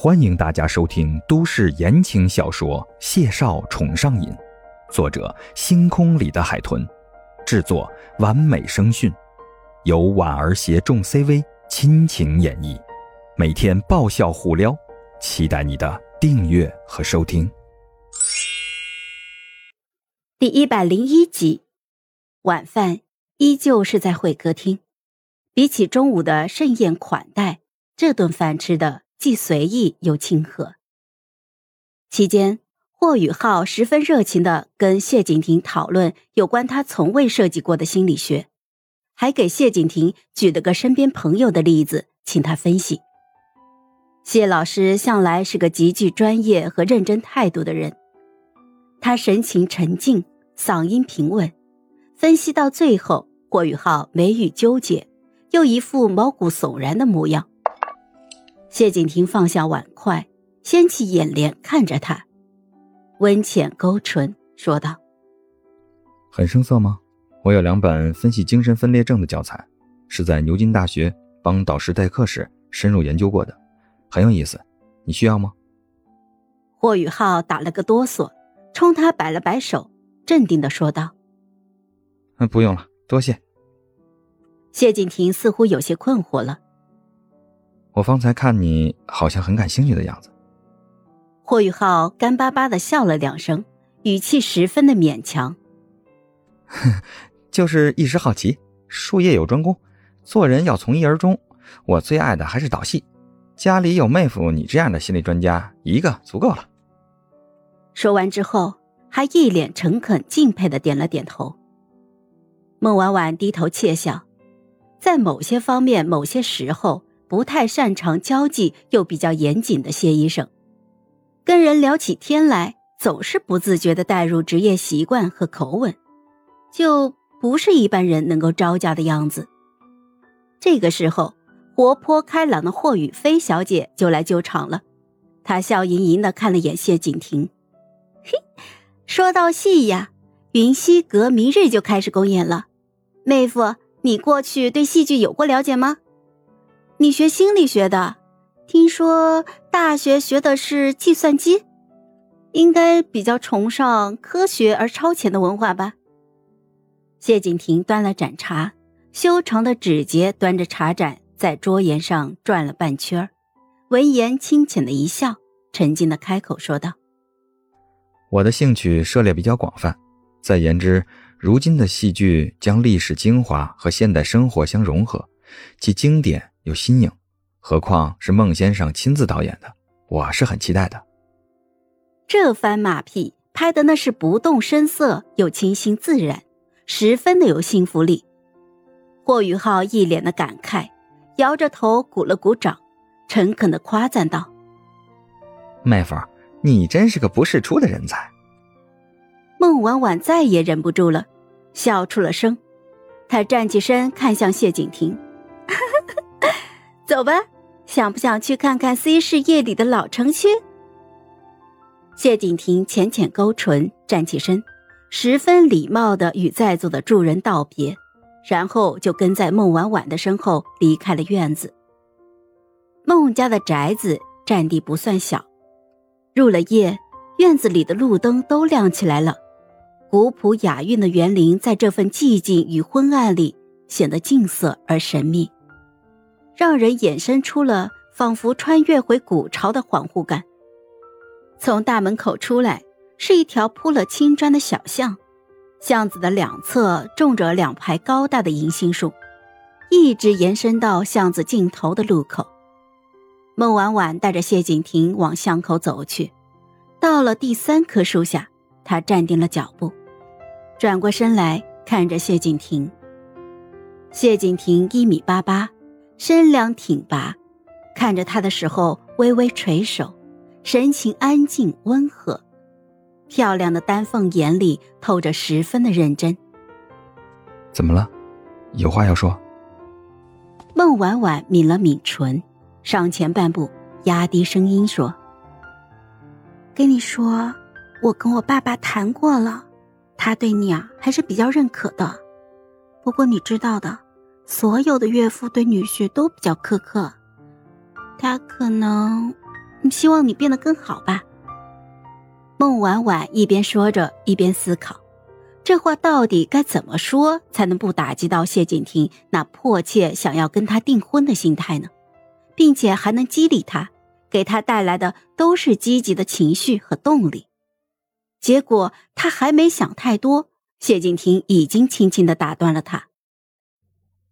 欢迎大家收听都市言情小说《谢少宠上瘾》，作者：星空里的海豚，制作：完美声讯，由婉儿携众 CV 亲情演绎，每天爆笑互撩，期待你的订阅和收听。第一百零一集，晚饭依旧是在会客厅，比起中午的盛宴款待，这顿饭吃的。既随意又亲和。期间，霍宇浩十分热情的跟谢景亭讨论有关他从未涉及过的心理学，还给谢景亭举了个身边朋友的例子，请他分析。谢老师向来是个极具专业和认真态度的人，他神情沉静，嗓音平稳，分析到最后，霍宇浩眉宇纠结，又一副毛骨悚然的模样。谢景亭放下碗筷，掀起眼帘看着他，温浅勾唇说道：“很生涩吗？我有两本分析精神分裂症的教材，是在牛津大学帮导师代课时深入研究过的，很有意思。你需要吗？”霍宇浩打了个哆嗦，冲他摆了摆手，镇定的说道：“嗯，不用了，多谢。”谢景亭似乎有些困惑了。我方才看你好像很感兴趣的样子。霍宇浩干巴巴的笑了两声，语气十分的勉强：“ 就是一时好奇，术业有专攻，做人要从一而终。我最爱的还是导戏，家里有妹夫你这样的心理专家，一个足够了。”说完之后，还一脸诚恳敬佩的点了点头。孟婉婉低头窃笑，在某些方面，某些时候。不太擅长交际又比较严谨的谢医生，跟人聊起天来总是不自觉的带入职业习惯和口吻，就不是一般人能够招架的样子。这个时候，活泼开朗的霍雨菲小姐就来救场了，她笑盈盈的看了眼谢景亭，嘿，说到戏呀，云溪阁明日就开始公演了，妹夫，你过去对戏剧有过了解吗？你学心理学的，听说大学学的是计算机，应该比较崇尚科学而超前的文化吧？谢景亭端了盏茶，修长的指节端着茶盏在桌沿上转了半圈闻言轻浅的一笑，沉静的开口说道：“我的兴趣涉猎比较广泛，再言之，如今的戏剧将历史精华和现代生活相融合，其经典。”有新颖，何况是孟先生亲自导演的，我是很期待的。这番马屁拍的那是不动声色又清新自然，十分的有信服力。霍宇浩一脸的感慨，摇着头鼓了鼓掌，诚恳的夸赞道：“妹夫，你真是个不世出的人才。”孟婉婉再也忍不住了，笑出了声。她站起身，看向谢景亭。走吧，想不想去看看 C 市夜里的老城区？谢景亭浅浅勾唇，站起身，十分礼貌的与在座的众人道别，然后就跟在孟婉婉的身后离开了院子。孟家的宅子占地不算小，入了夜，院子里的路灯都亮起来了，古朴雅韵的园林在这份寂静与昏暗里显得静色而神秘。让人衍生出了仿佛穿越回古朝的恍惚感。从大门口出来，是一条铺了青砖的小巷，巷子的两侧种着两排高大的银杏树，一直延伸到巷子尽头的路口。孟婉婉带着谢景亭往巷口走去，到了第三棵树下，她站定了脚步，转过身来看着谢景亭。谢景亭一米八八。身量挺拔，看着他的时候微微垂首，神情安静温和，漂亮的丹凤眼里透着十分的认真。怎么了？有话要说？孟婉婉抿了抿唇，上前半步，压低声音说：“跟你说，我跟我爸爸谈过了，他对你啊还是比较认可的。不过你知道的。”所有的岳父对女婿都比较苛刻，他可能希望你变得更好吧。孟婉婉一边说着，一边思考，这话到底该怎么说才能不打击到谢景亭那迫切想要跟他订婚的心态呢？并且还能激励他，给他带来的都是积极的情绪和动力。结果他还没想太多，谢景亭已经轻轻的打断了他：“